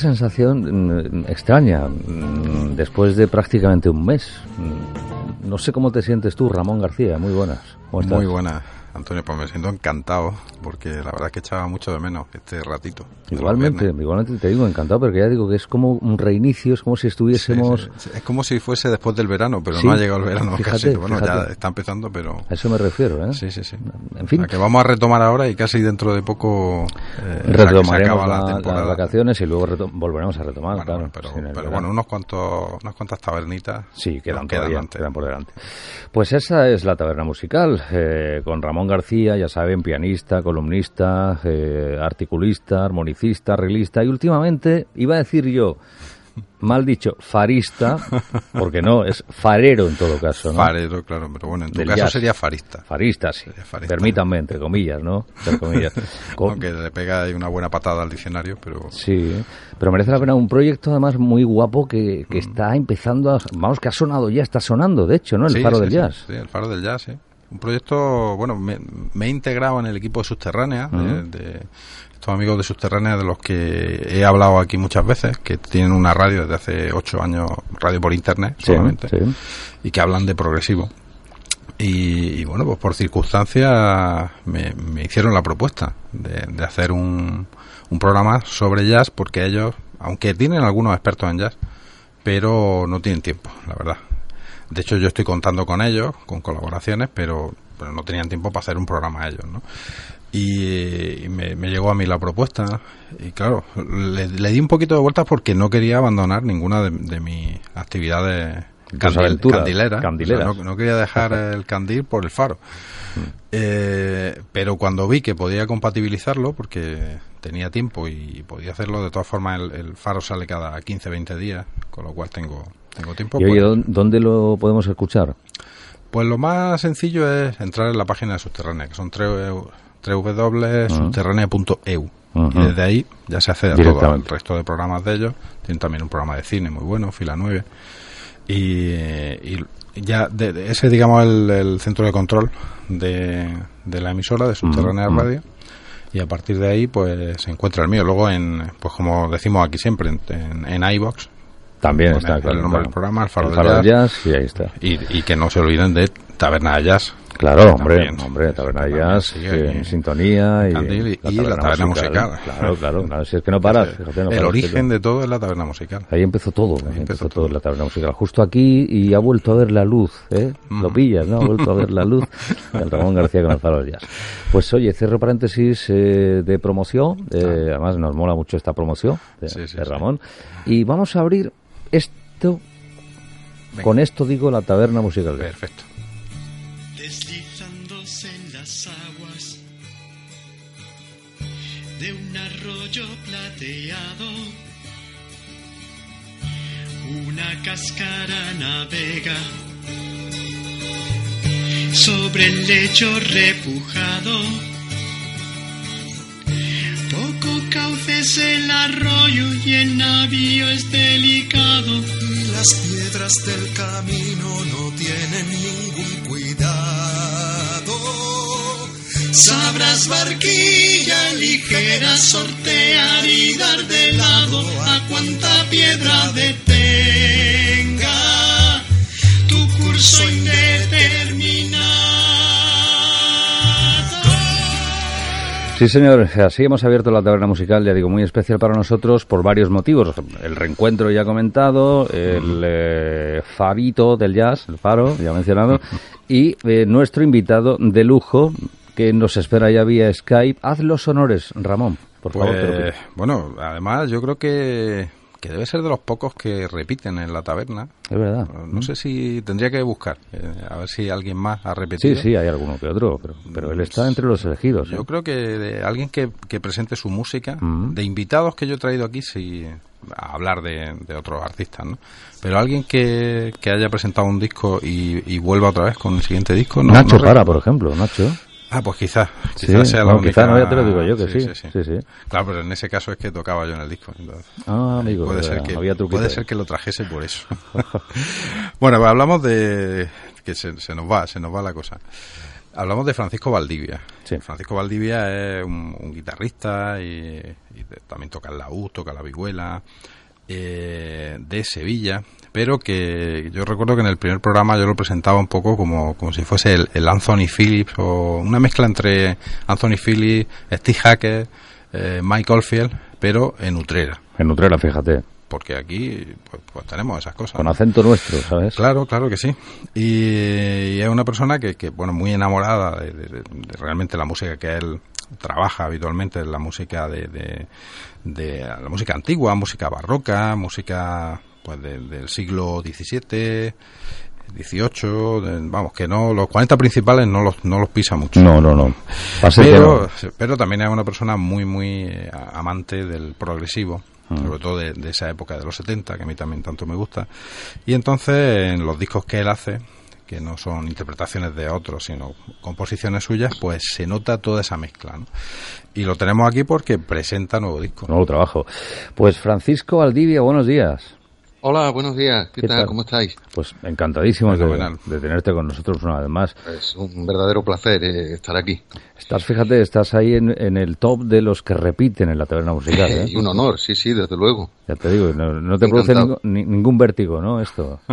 Sensación mm, extraña mm, después de prácticamente un mes. Mm, No sé cómo te sientes tú, Ramón García. Muy buenas. Muy buena, Antonio, pues me siento encantado porque la verdad es que echaba mucho de menos este ratito. Igualmente, igualmente te digo encantado, porque ya digo que es como un reinicio, es como si estuviésemos... sí, sí. Es como si fuese después del verano, pero no ha llegado el verano fíjate, casi. Bueno, fíjate. ya está empezando, pero... A eso me refiero, ¿eh? Sí, sí, sí. En fin, sea, que vamos a retomar ahora y casi dentro de poco eh, se retomaremos acaba la- la las vacaciones y luego volveremos a retomar, Bueno, claro. pero, pero verano. bueno, unos cuantos, unas cuantas tabernitas Sí, quedan, todavía, quedan por delante. Pues esa es la taberna musical, eh, con Ramón García, ya saben, pianista, columnista, eh, articulista, armonicista, arreglista y últimamente, iba a decir yo, mal dicho, farista, porque no, es farero en todo caso, ¿no? Farero, claro, pero bueno, en tu Del caso jazz. sería farista. Farista, sí. Farista. Permítanme, entre comillas, ¿no? Entre comillas. Aunque le pega ahí una buena patada al diccionario, pero... Sí, pero merece la pena un proyecto además muy guapo que, Mm. que está empezando a... Vamos, que ha sonado ya, está sonando, de hecho, ¿no? El Sí, faro sí, del sí, jazz. Sí, el faro del jazz, sí. Un proyecto, bueno, me, me he integrado en el equipo de Subterránea, de- de, estos amigos de Subterránea de los que he hablado aquí muchas veces, que tienen una radio desde hace ocho años, radio por internet Sí, solamente, sí. y que hablan de progresivo. Y, y bueno, pues por circunstancias me, me hicieron la propuesta de, de hacer un, un programa sobre jazz, porque ellos, aunque tienen algunos expertos en jazz, pero no tienen tiempo, la verdad. De hecho, yo estoy contando con ellos, con colaboraciones, pero, pero no tenían tiempo para hacer un programa ellos, ¿no? Y, y me, me llegó a mí la propuesta y claro, le, le di un poquito de vueltas porque no quería abandonar ninguna de, de mis actividades aventuras candileras. candileras. O sea, no, no quería dejar el candil por el faro. Eh, pero cuando vi que podía compatibilizarlo, porque tenía tiempo y podía hacerlo, de todas formas el, el faro sale cada 15-20 días, con lo cual tengo, tengo tiempo. Y oye, pues- ¿dó- ¿dónde lo podemos escuchar? pues lo más sencillo es entrar en la página de Subterránea, que son www.subterránea.eu. Ujú. Y desde ahí ya se accede a todo el resto de programas de ellos. Tienen también un programa de cine muy bueno, Fila 9. Y, y ya de, de- ese, digamos, el, el centro de control de, de la emisora de Subterránea. Radio. Y a partir de ahí, pues se encuentra el mío. Luego, en, pues como decimos aquí siempre, en, en, en iVox, También está, el claro. nombre claro. del programa, El Faro El del Faro del Jazz. Jazz, y ahí está. y, y que no se olviden de Taberna de Jazz. Claro, hombre, También. hombre, Taberna de Jazz, eh, en sintonía y, la taberna musical. Claro, claro, si es que no paras, fíjate, no el paras, origen de todo es la taberna musical. Ahí empezó todo, ahí empezó, empezó todo todo. la taberna musical. Justo aquí y ha vuelto a ver la luz, ¿eh? Lo Ujú. pillas, ¿no? Ha vuelto a ver la luz el Ramón García con el Faro del Jazz. Pues oye, cierro paréntesis eh, de promoción, eh, además nos mola mucho esta promoción de, Sí, sí, de sí. Ramón. Y vamos a abrir esto, Venga. con esto digo la taberna musical. Perfecto. deslizándose en las aguas de un arroyo plateado. Una cáscara navega sobre el lecho repujado. Es el arroyo y el navío es delicado. y las piedras del camino no tienen ningún cuidado. Sabrás barquilla ligera sortear y dar de lado a cuanta piedra detenga tu curso indeterminado. Sí, señor, así hemos abierto la taberna musical, ya digo, muy especial para nosotros por varios motivos. El reencuentro ya comentado, el eh, farito del jazz, el faro, ya mencionado, y eh, nuestro invitado de lujo, que nos espera ya vía Skype. Haz los honores, Ramón, por favor. Pues, bueno, además yo creo que, que debe ser de los pocos que repiten en la taberna. Es verdad. No sé si tendría que buscar, eh, a ver si alguien más ha repetido. Sí, sí, hay alguno que otro, pero, pero él está entre los elegidos. Yo ¿eh? creo que de alguien que, que presente su música, Mm. de invitados que yo he traído aquí, sí, a hablar de, de otros artistas, ¿no? Pero alguien que, que haya presentado un disco y, y vuelva otra vez con el siguiente disco, no. Nacho no Para, por ejemplo, Nacho. Ah, pues quizás. Sí, Quizás sea la no, única- no, ya te lo digo yo que sí, sí, sí. Claro, pero en ese caso es que tocaba yo en el disco. entonces, Ah, amigo, puede de ser que había puede ser que lo trajese por eso. bueno, pues hablamos de que se, se nos va, se nos va la cosa. Hablamos de Francisco Valdivia. Sí. Francisco Valdivia es un, un guitarrista y, y también toca el laúd, toca la vihuela, eh, de Sevilla, pero que yo recuerdo que en el primer programa yo lo presentaba un poco como, como si fuese el, el Anthony Phillips o una mezcla entre Anthony Phillips, Steve Hackett, eh, Mike Oldfield, pero en Utrera, En Utrera, fíjate, porque aquí pues, pues tenemos esas cosas. con acento nuestro, ¿sabes? Claro, claro que sí. Y, y es una persona que, que, bueno, muy enamorada de, de- de- de realmente la música que él trabaja habitualmente, la música de, de, de la música antigua, música barroca, música pues de- del siglo XVII, XVIII, de- vamos, que no, los 40 principales no los, no los pisa mucho. No, no, no. Pero, no. pero también es una persona muy, muy eh, amante del progresivo, Mm. sobre todo de, de esa época de los 70, que a mí también tanto me gusta. Y entonces, en los discos que él hace, que no son interpretaciones de otros, sino composiciones suyas, pues se nota toda esa mezcla. ¿no? Y lo tenemos aquí porque presenta nuevo disco. Nuevo trabajo. Pues Francisco Valdivia, buenos días. Hola, buenos días. ¿Qué, ¿Qué tal? tal? ¿Cómo estáis? Pues encantadísimos de, de tenerte con nosotros una vez más. Es un verdadero placer eh, estar aquí. Estás, fíjate, estás ahí en, en el top de los que repiten en la taberna musical. ¿eh? Y un honor, sí, sí, desde luego. Ya te digo, no, no te produce ningún vértigo, ¿no? Esto.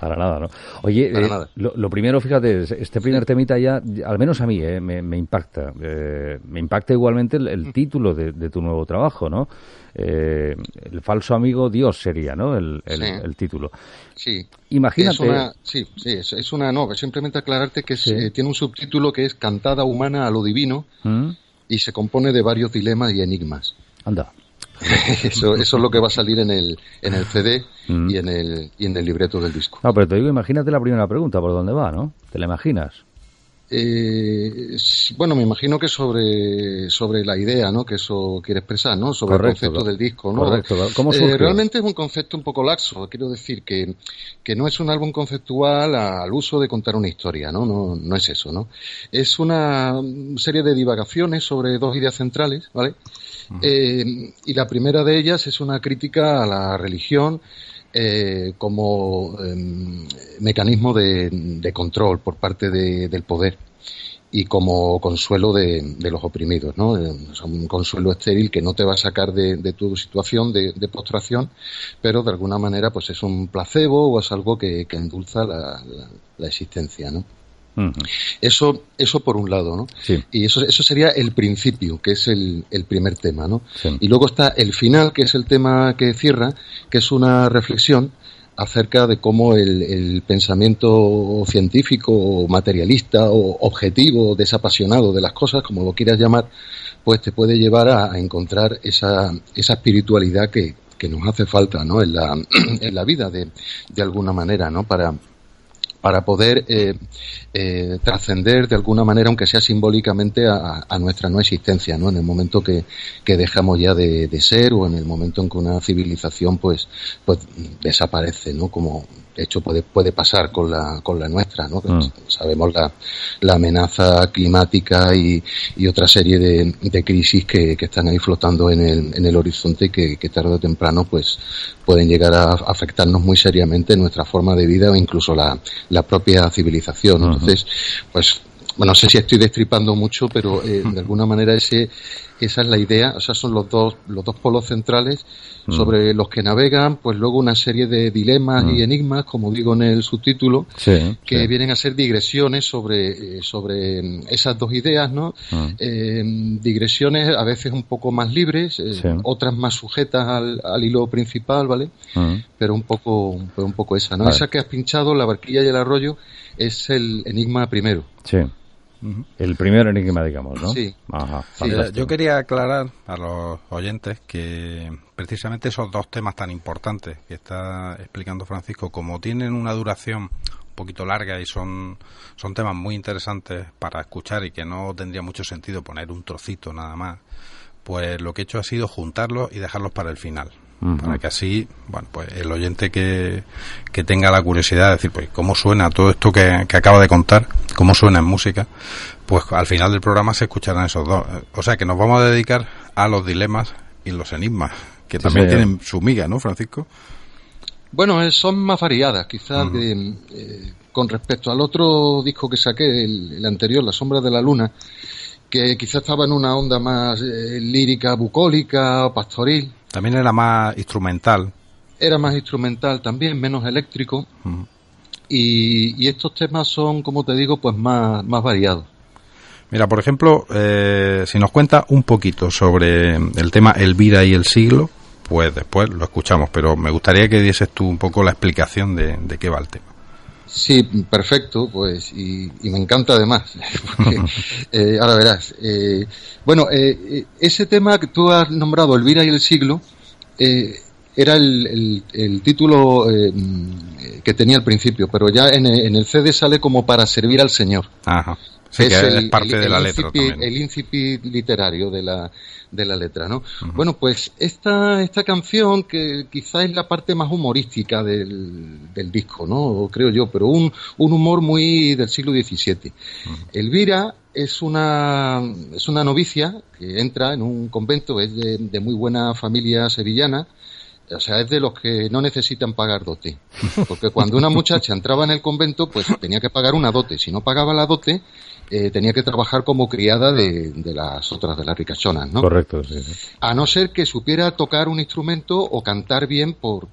Para nada, ¿no? Oye, Para eh, nada. Lo, lo primero, fíjate, es- este primer temita ya, al menos a mí, eh, me, me impacta. Eh, me impacta igualmente el, el título de, de tu nuevo trabajo, ¿no? Eh, el falso amigo Dios sería, ¿no? El, el- Sí. el título. Sí. Imagínate. Es una, sí, sí, es, es una, no, simplemente aclararte que es, Sí. tiene un subtítulo que es Cantada humana a lo divino ¿Mm? y se compone de varios dilemas y enigmas. Anda. eso, eso es lo que va a salir en el, en el CD Mm. y, en el, y en el libreto del disco. No, pero te digo, imagínate la primera pregunta, ¿por dónde va, no? ¿Te la imaginas? Eh, bueno, me imagino que sobre, sobre la idea, ¿no? Que eso quiere expresar, ¿no? Sobre Correcto, el concepto co- del disco, ¿no? correcto. ¿Cómo Eh, realmente es un concepto un poco laxo. Quiero decir que, que no es un álbum conceptual al uso de contar una historia, ¿no? No, no es eso, ¿no? Es una serie de divagaciones sobre dos ideas centrales, ¿vale? Eh, y la primera de ellas es una crítica a la religión eh, como em, mecanismo de, de control por parte de- del poder y como consuelo de, los oprimidos, ¿no? Eh, o sea, un consuelo estéril que no te va a sacar de, de tu situación de, de postración, pero de alguna manera pues es un placebo o es algo que, que endulza la, la- la existencia, ¿no? Eso, eso por un lado, ¿no? Sí. Y eso, eso sería el principio, que es el, el primer tema, ¿no? Sí. Y luego está el final, que es el tema que cierra, que es una reflexión acerca de cómo el, el pensamiento científico, o materialista o objetivo, desapasionado de las cosas, como lo quieras llamar, pues te puede llevar a, a encontrar esa, esa espiritualidad que, que nos hace falta, ¿no? En la, en la vida, de, de alguna manera, ¿no? Para, para poder eh, eh, trascender de alguna manera, aunque sea simbólicamente, a, nuestra no existencia, ¿no? En el momento que, que dejamos ya de, de ser o en el momento en que una civilización, pues, pues desaparece, ¿no? Como de hecho puede, puede pasar con la, con la nuestra, ¿no? Mm. Sabemos la, la amenaza climática y, y otra serie de, de crisis que, que están ahí flotando en el, en el horizonte y que, que tarde o temprano, pues, pueden llegar a afectarnos muy seriamente en nuestra forma de vida o incluso la, la propia civilización. Entonces, pues, bueno, no sé si estoy destripando mucho, pero eh, de alguna manera ese, esa es la idea, o sea, son los dos, los dos polos centrales Mm. sobre los que navegan, pues luego una serie de dilemas Mm. y enigmas, como digo en el subtítulo, Sí. que sí. vienen a ser digresiones sobre, eh, sobre mm, esas dos ideas, ¿no? Mm. Eh, digresiones a veces un poco más libres, eh, Sí. otras más sujetas al, al hilo principal, ¿vale? Mm. Pero un poco, pero un poco esa, ¿no? Vale. Esa que has pinchado, la barquilla y el arroyo, es el Enigma primero. Sí. El primer enigma, digamos, ¿no? Sí. Ajá, Sí, yo quería aclarar a los oyentes que precisamente esos dos temas tan importantes que está explicando Francisco, como tienen una duración un poquito larga y son, son temas muy interesantes para escuchar y que no tendría mucho sentido poner un trocito nada más, pues lo que he hecho ha sido juntarlos y dejarlos para el final. Para que así, bueno, pues el oyente que, que tenga la curiosidad de decir, pues, cómo suena todo esto que, que acaba de contar, cómo suena en música, pues al final del programa se escucharán esos dos. O sea que nos vamos a dedicar a los dilemas y los enigmas, que Sí, también señor. tienen su miga, ¿no, Francisco? Bueno, eh, son más variadas, quizás de, eh, con respecto al otro disco que saqué, el, el anterior, La Sombra de la Luna, que quizás estaba en una onda más eh, lírica, bucólica o pastoril. También era más instrumental. Era más instrumental también, menos eléctrico. Y estos temas son, como te digo, pues más, más variados. Mira, por ejemplo, eh, si nos cuenta un poquito sobre el tema Elvira y el siglo, pues después lo escuchamos, pero me gustaría que dieses tú un poco la explicación de, de qué va el tema. Sí, perfecto, pues, y, y me encanta además. porque, eh, ahora verás. eh, bueno, eh, eh, ese tema que tú has nombrado, Elvira y el siglo, eh, era el, el- título que tenía al principio, pero ya en en el CD sale como para servir al Señor. Ajá. Sí, que es parte el- de la letra incipit-. El incipit literario de la, de la letra, ¿no? Bueno, pues esta, esta canción, que quizá es la parte más humorística del, del disco, ¿no? Creo yo, pero un, un humor muy del siglo XVII. Elvira es una, es una novicia que entra en un convento, es de, de muy buena familia sevillana, o sea, es de los que no necesitan pagar dote. Porque cuando una muchacha entraba en el convento, pues tenía que pagar una dote. Si no pagaba la dote, eh, tenía que trabajar como criada de, de las otras, de las ricachonas, ¿no? Correcto, sí, sí. A no ser que supiera tocar un instrumento o cantar bien por,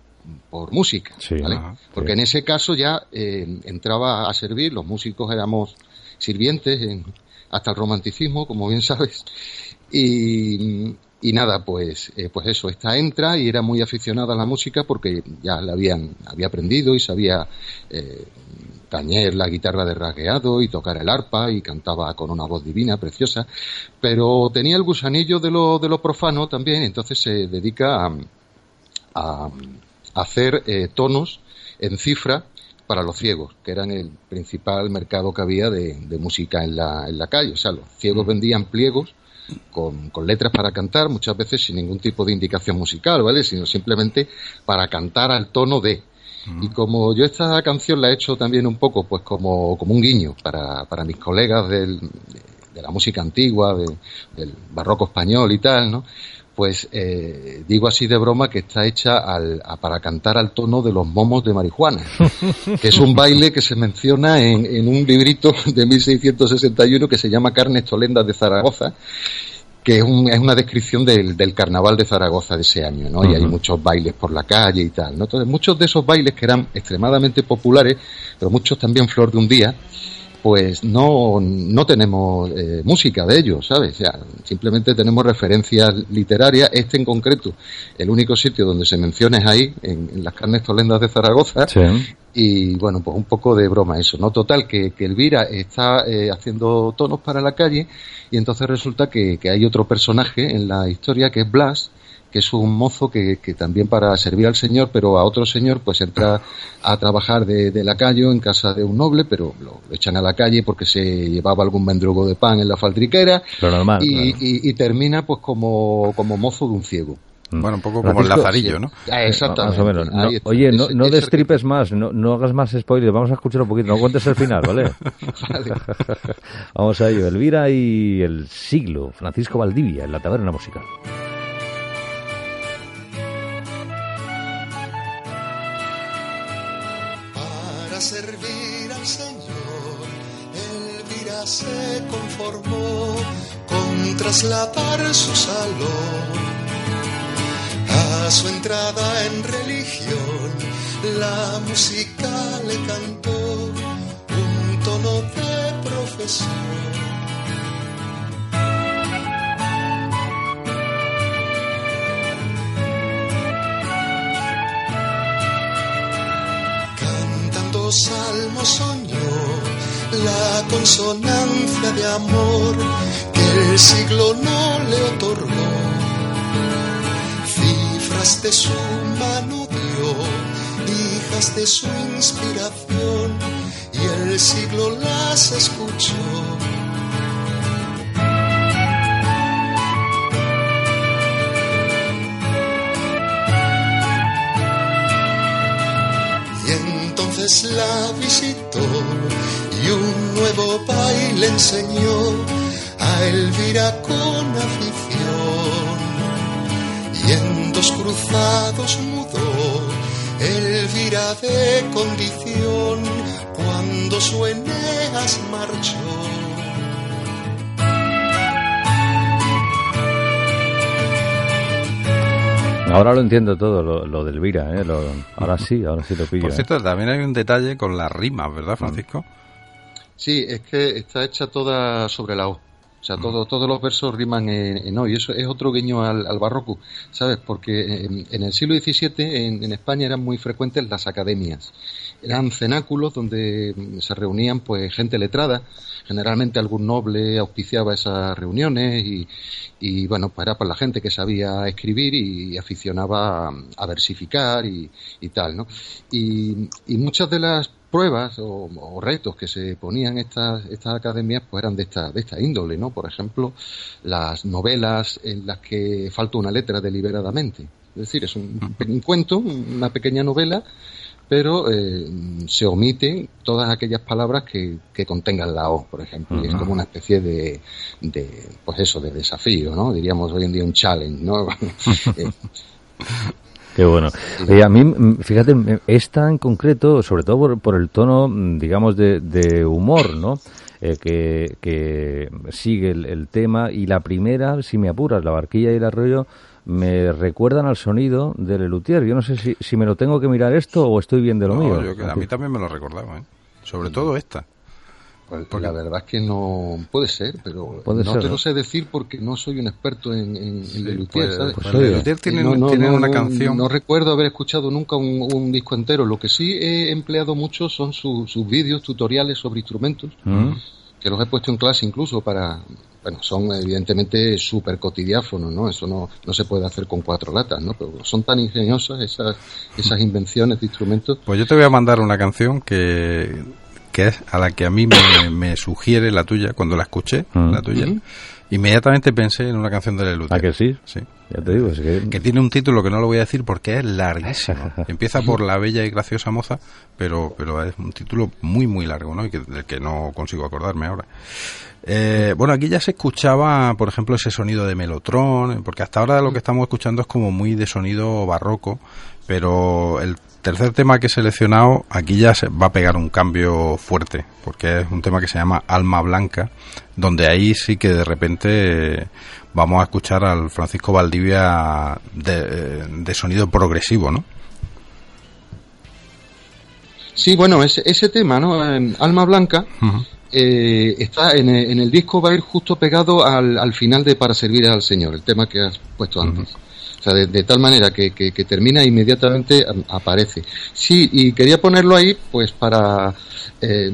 por música, Sí, ¿vale? ajá, Porque en ese caso ya eh, entraba a servir, los músicos éramos sirvientes en- hasta el romanticismo, como bien sabes. Y, y nada, pues, eh, pues eso, esta entra y era muy aficionada a la música porque ya la habían, había aprendido y sabía eh, tañer la guitarra de rasgueado y tocar el arpa y cantaba con una voz divina, preciosa, pero tenía el gusanillo de lo, de lo profano también, entonces se dedica a, a, a hacer eh, tonos en cifra para los ciegos, que eran el principal mercado que había de, de música en la, en la calle. O sea, los ciegos vendían pliegos con, con letras para cantar, muchas veces sin ningún tipo de indicación musical, ¿vale? Sino simplemente para cantar al tono de. Y como yo esta canción la he hecho también un poco, pues como, como un guiño para, para mis colegas del, de la música antigua, de- del barroco español y tal, ¿no? Pues eh, digo así de broma que está hecha al, a- para cantar al tono de los momos de marihuana, que es un baile que se menciona en, en un librito de 1661 que se llama Carnes Tolendas de Zaragoza, que es, un- es una descripción del, del carnaval de Zaragoza de ese año, ¿no? Y hay muchos bailes por la calle y tal, ¿no? Entonces, muchos de esos bailes que eran extremadamente populares, pero muchos también flor de un día, pues no, no tenemos eh, música de ellos, ¿sabes? O sea, simplemente tenemos referencias literarias. Este en concreto, el único sitio donde se menciona es ahí, en, en las carnes tolendas de Zaragoza. Sí. Y bueno, pues un poco de broma eso, ¿no? Total, que, que Elvira está eh, haciendo tonos para la calle y entonces resulta que, que hay otro personaje en la historia que es Blas, que es un mozo que, que también para servir al señor, pero a otro señor, pues entra a trabajar de, de lacayo en casa de un noble, pero lo, lo echan a la calle porque se llevaba algún mendrugo de pan en la faldriquera Lo normal. y, claro. y- y termina pues como, como mozo de un ciego. Bueno, un poco como el lazarillo, ¿no? Ah, exactamente. Más o menos. No- oye, no, no es destripes más, no, no hagas más spoilers, vamos a escuchar un poquito, no cuentes el final, ¿vale? Vale. vamos a ello, Elvira y el siglo, Francisco Valdivia, en la taberna musical. Se conformó con trasladar su salón a su entrada en religión. La música le cantó un tono de profesión. Cantando salmos soñó consonancia de amor que el siglo no le otorgó. Cifras de su mano dio, hijas de su inspiración, y el siglo las escuchó. Y entonces la visitó y un nuevo baile enseñó a Elvira con afición. Y en dos cruzados mudó Elvira de condición cuando su Eneas marchó. Ahora lo entiendo todo, lo, lo de Elvira, ¿eh? Lo- ahora sí, ahora sí lo pillo. Por ¿eh? cierto, también hay un detalle con las rimas, ¿verdad, Francisco? Sí, es que está hecha toda sobre la O. O sea, todo, todos los versos riman en, en O. Y eso es otro guiño al, al barroco, ¿sabes? Porque en, en el siglo XVII en, en España eran muy frecuentes las academias. Eran cenáculos donde mm, se reunían pues gente letrada. Generalmente algún noble auspiciaba esas reuniones y, y bueno, pues era para la gente que sabía escribir y aficionaba a, a versificar y, y tal, ¿no? Y, y muchas de las pruebas o, o retos que se ponían estas estas academias pues eran de esta de esta índole no por ejemplo las novelas en las que falta una letra deliberadamente es decir es un, un cuento una pequeña novela pero eh, se omiten todas aquellas palabras que, que contengan la O, por ejemplo, y es como una especie de, de, pues eso, de desafío, ¿no? Diríamos hoy en día un challenge, ¿no? Eh, Qué bueno. Oye, a mí, mm, fíjate, mm, esta en concreto, sobre todo por, por el tono, mm, digamos, de, de humor, ¿no? Eh, que, que sigue el, el tema. Y la primera, si me apuras, la barquilla y el arroyo, me recuerdan al sonido del Elutier. Yo no sé si, si me lo tengo que mirar esto o estoy bien de lo No, mío. yo que- a mí también me lo recordaba, ¿eh? Sobre todo esta. Pues la verdad es que no puede ser, pero Puede no ser, te ¿no? lo sé decir porque no soy un experto en, en, en Lelutier, pues- ¿sabes? pues. Lelutier tiene, No, no, tiene no, una no, canción. No recuerdo haber escuchado nunca un, un disco entero. Lo que sí he empleado mucho son su- sus vídeos, tutoriales sobre instrumentos, Mm. que los he puesto en clase incluso para... Bueno, son evidentemente súper cotidiáfonos, ¿no? Eso no, no se puede hacer con cuatro latas, ¿no? Pero son tan ingeniosas esas, esas invenciones de instrumentos. Pues yo te voy a mandar una canción que, que es a la que a mí me, me sugiere la tuya cuando la escuché, Mm. la tuya. Inmediatamente pensé en una canción de Lelutier. ¿A que sí? Sí. Ya te digo, es que... Que tiene un título que no lo voy a decir porque es larguísimo. Empieza por La bella y graciosa moza, pero, pero es un título muy, muy largo, ¿no? Y que, del que no consigo acordarme ahora. Eh, bueno, aquí ya se escuchaba, por ejemplo, ese sonido de Melotron, porque hasta ahora lo que estamos escuchando es como muy de sonido barroco, pero el tercer tema que he seleccionado, aquí ya se va a pegar un cambio fuerte, porque es un tema que se llama Alma Blanca, donde ahí sí que de repente eh, vamos a escuchar al Francisco Valdivia de, eh, de sonido progresivo, ¿no? Sí, bueno, ese, ese tema, ¿no? Alma Blanca, eh, está en el, en el disco, va a ir justo pegado al, al final de Para servir al Señor, el tema que has puesto antes. Sea, de, de tal manera que, que, que termina e inmediatamente a- aparece. Sí, y quería ponerlo ahí, pues para eh,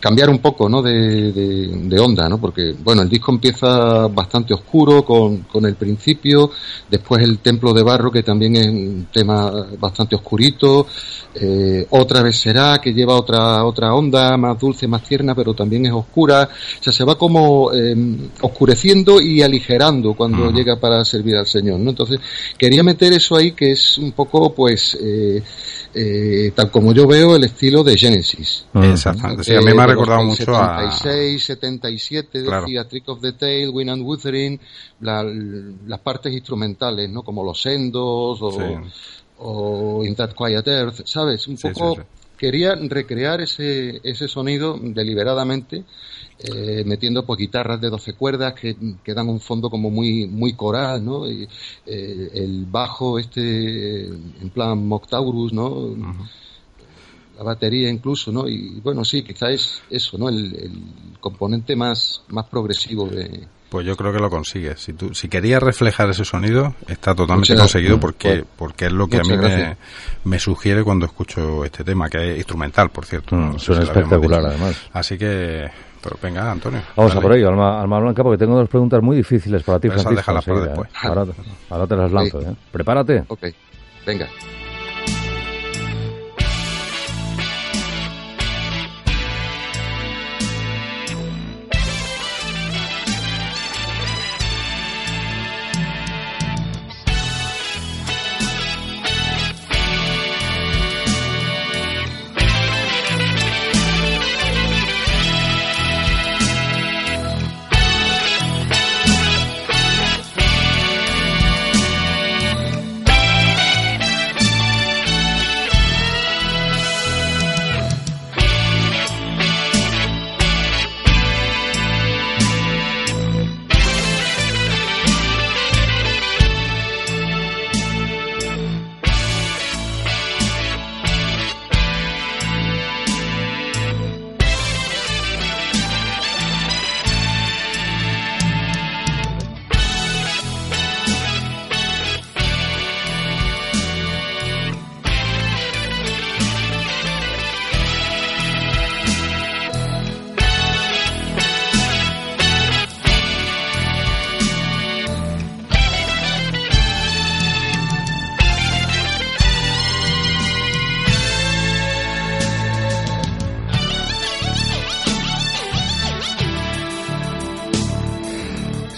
cambiar un poco, ¿no? De, de, de onda, ¿no? Porque, bueno, el disco empieza bastante oscuro con, con el principio, después el Templo de Barro, que también es un tema bastante oscurito, eh, otra vez será, que lleva otra, otra onda más dulce, más tierna, pero también es oscura. O sea, se va como eh, oscureciendo y aligerando cuando llega para servir al Señor, ¿no? Entonces, quería meter eso ahí que es un poco, pues, eh, eh, tal como yo veo el estilo de Genesis. Exactamente. Sí, a mí Eh, me ha recordado mucho a... 76, 77, Claro. decía Trick of the Tail, Win and Wuthering, la- las partes instrumentales, ¿no? Como los endos o, Sí. o In That Quiet Earth, ¿sabes? Un Sí, poco sí, sí. quería recrear ese, ese sonido deliberadamente, eh, metiendo pues guitarras de 12 cuerdas que, que dan un fondo como muy muy coral, ¿no? Y, eh, el bajo este en plan Moctaurus, ¿no? La batería incluso, ¿no? Y bueno, sí, quizá es eso, ¿no? El, el componente más, más progresivo de, Pues yo creo que lo consigues. Si, tú, si querías reflejar ese sonido, está totalmente Muchas gracias. conseguido porque, porque es lo que a mí me, sugiere cuando escucho este tema, que es instrumental, por cierto. Mm, No sé suena si espectacular, además. Así que, Pero venga, Antonio. Vamos a por ello, Alma, Alma Blanca, porque tengo dos preguntas muy difíciles para ti, Esas Francisco. déjalas para después. ¿eh? Ahora, ahora te las lanzo, ¿eh? Prepárate. Ok, venga.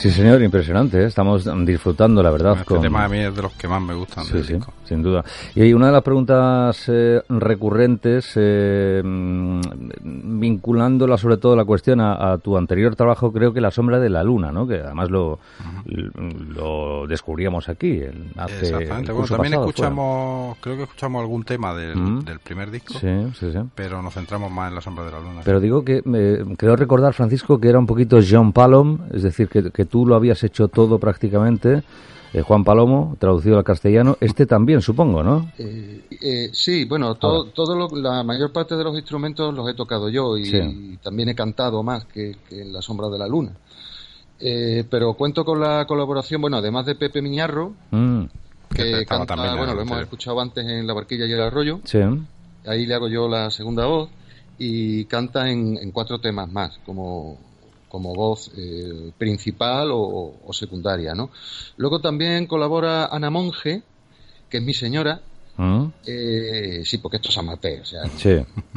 Sí, señor, impresionante. ¿eh? Estamos disfrutando, la verdad. Este con... tema a mí es de los que más me gustan. Sí, del sí, disco. Sin duda. Y una de las preguntas eh, recurrentes, eh, mm, vinculándola sobre todo la cuestión a, a tu anterior trabajo, creo que La sombra de la luna, ¿no? Que además lo, lo descubríamos aquí. el- hace Exactamente. el Bueno, también pasado, escuchamos, creo que escuchamos algún tema del, del primer disco. Sí, sí, sí. pero nos centramos más en La sombra de la luna. Pero digo que eh, creo recordar, Francisco, que era un poquito John Palom, es decir, que, que tú lo habías hecho todo prácticamente. Eh, Juan Palomo, traducido al castellano. Este también, supongo, ¿no? Eh, eh, sí, bueno, todo, todo lo- la mayor parte de los instrumentos los he tocado yo y, Sí. y también he cantado más que, que en La Sombra de la Luna. Eh, pero cuento con la colaboración, bueno, además de Pepe Miñarro, Mm, que canta, también en bueno, lo hemos escuchado antes en La Barquilla y el Arroyo, sí. ahí le hago yo la segunda voz y canta en, en cuatro temas más como, como voz eh, principal o, o secundaria, ¿no? Luego también colabora Ana Monge, que es mi señora, Mm, eh, sí, porque esto es amateur, o sea, sí.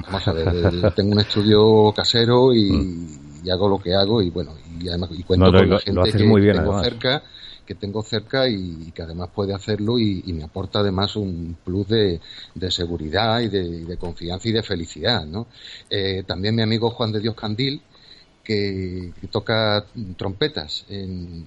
vamos a ver, tengo un estudio casero y, Mm. y hago lo que hago y bueno, y además y cuento No, lo- con la gente que, muy que bien, tengo cerca, que tengo cerca y, que además puede hacerlo y, y me aporta además un plus de, de seguridad y de, y de confianza y de felicidad, ¿no? Eh, también mi amigo Juan de Dios Candil, que, que toca trompetas en,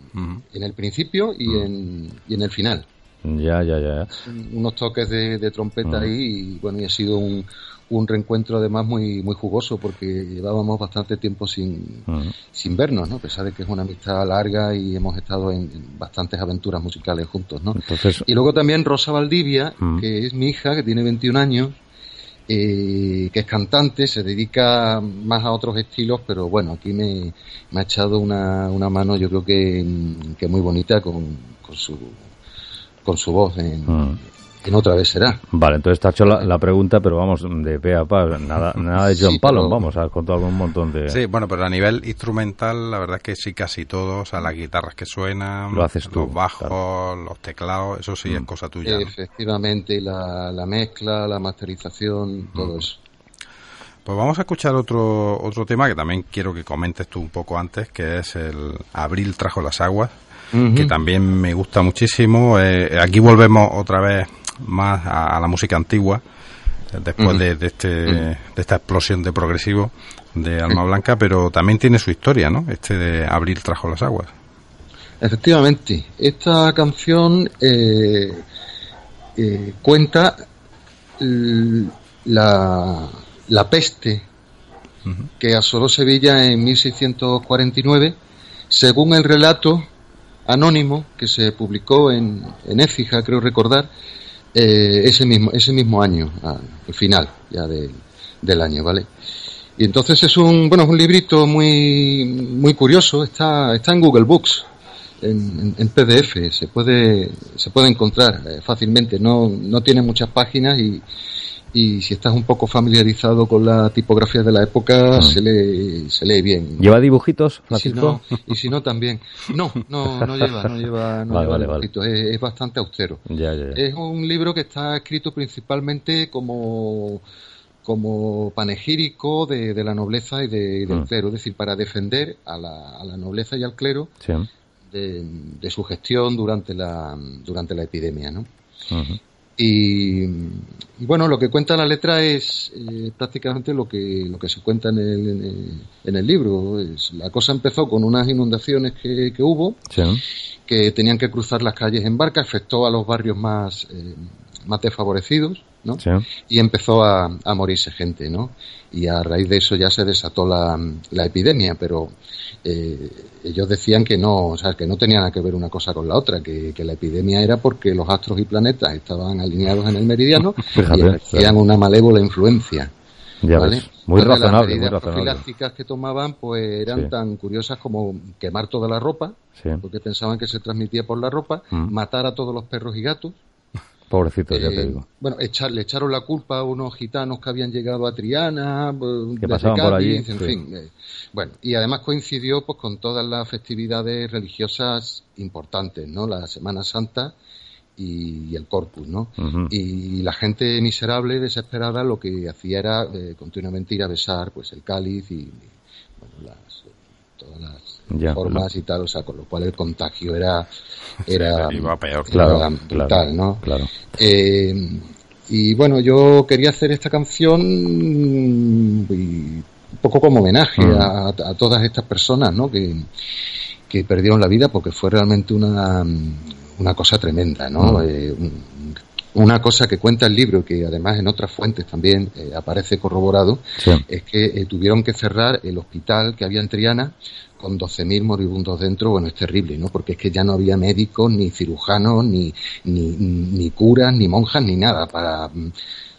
en el principio y, en, y en el final Ya, ya, ya. unos toques de, de trompeta ahí y bueno y ha sido un, un reencuentro además muy muy jugoso porque llevábamos bastante tiempo sin, sin vernos ¿no? a pesar de que es una amistad larga y hemos estado en, en bastantes aventuras musicales juntos ¿no? Entonces, y luego también Rosa Valdivia que es mi hija que tiene 21 años eh, que es cantante, se dedica más a otros estilos, pero bueno, aquí me, ha echado una, una mano, yo creo que, que muy bonita con, con su con su voz en, Mm. En otra vez será. Vale, entonces te ha hecho la, la pregunta, pero vamos, de pe a pa, nada, nada de Sí, John Palom, pero- vamos, has contado un montón de... Sí, bueno, pero a nivel instrumental, la verdad es que sí, casi todos, o sea, las guitarras que suenan, Lo haces tú, los bajos, claro. los teclados, eso sí es Mm. cosa tuya. ¿no? Efectivamente, y la, la mezcla, la masterización, todo eso. Pues vamos a escuchar otro, otro tema que también quiero que comentes tú un poco antes, que es el Abril trajo las aguas, que también me gusta muchísimo. Eh, aquí volvemos otra vez más a, a la música antigua, después de, de este, de esta explosión de progresivo de Alma Blanca, pero también tiene su historia, ¿no? Este de Abril trajo las aguas. Efectivamente, esta canción eh, eh, cuenta la, la peste que asoló Sevilla en 1649, según el relato anónimo que se publicó en, en Écija, creo recordar, eh, ese mismo ese mismo año, al final ya de- del año, ¿vale? Y entonces es un bueno es un librito muy muy curioso, está está en Google Books, en, en- en PDF, se puede se puede encontrar eh, fácilmente, no no tiene muchas páginas y y si estás un poco familiarizado con la tipografía de la época, Mm. se, lee, se lee bien. ¿Lleva dibujitos, Y si, no, y si no, también. No, no, no lleva, no lleva, no Vale, lleva vale, vale. dibujitos, Es, es bastante austero. Ya, ya, ya. Es un libro que está escrito principalmente como, como panegírico de, de la nobleza y, de- y del Mm. clero, es decir, para defender a la, a la nobleza y al clero Sí. de, de su gestión durante la, durante la epidemia, ¿no? Y, y bueno, lo que cuenta la letra es eh, prácticamente lo que, lo que se cuenta en el, en el, libro. Es- la cosa empezó con unas inundaciones que, que hubo, Sí. que tenían que cruzar las calles en barca, afectó a los barrios más, eh, más desfavorecidos, ¿no? Sí. y empezó a, a morirse gente, ¿no? Y a raíz de eso ya se desató la, la epidemia, pero eh, ellos decían que no, o sea, que no tenía nada que ver una cosa con la otra, que, que la epidemia era porque los astros y planetas estaban alineados en el meridiano y ejercían una malévola influencia. Ya ¿vale? ves. Muy Entonces, razonable, Las muy medidas profilácticas que tomaban pues eran Sí. tan curiosas como quemar toda la ropa, Sí. porque pensaban que se transmitía por la ropa, Mm. matar a todos los perros y gatos, Pobrecito, ya te eh, digo. Bueno, echar- le echaron la culpa a unos gitanos que habían llegado a Triana, eh, Que pasaban por allí, Cádiz, en sí. fin. eh, bueno, y además coincidió pues con todas las festividades religiosas importantes, ¿no? La Semana Santa y, y el Corpus, ¿no? Y la gente miserable, desesperada, lo que hacía era eh, continuamente ir a besar pues el cáliz y, y, bueno, las, todas las Ya, formas y tal, o sea, con lo cual el contagio era era, iba peor. era Claro, brutal, claro, ¿no? Claro. Eh, y bueno, yo quería hacer esta canción mm, y un poco como homenaje Mm. a, a todas estas personas ¿no? que, que perdieron la vida porque fue realmente una, una cosa tremenda. ¿no? Mm. Eh, un- una cosa que cuenta el libro, que además en otras fuentes también eh, aparece corroborado, Sí. es que eh, tuvieron que cerrar el hospital que había en Triana con 12.000 moribundos dentro. Bueno, es terrible, ¿no? Porque es que ya no había médicos, ni cirujanos, ni, ni, ni curas, ni monjas, ni nada para, mm,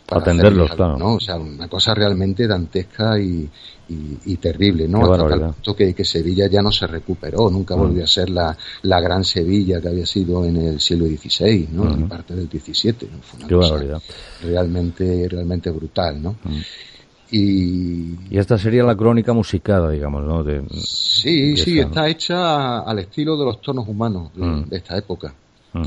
para Atenderlos, hacerles algo, claro. ¿no? O sea, una cosa realmente dantesca y, y, y terrible, ¿no? Hasta tal punto que, que Sevilla ya no se recuperó, nunca Mm. volvió a ser la, la gran Sevilla que había sido en el siglo XVI, ¿no? Mm. En parte del XVII, ¿no? Fue una Qué cosa barbaridad. realmente, realmente brutal, ¿no? Mm. Y Y esta sería la crónica musicada, digamos, ¿no? De, sí, de sí, está hecha al estilo de los tonos humanos de, Mm. de esta época.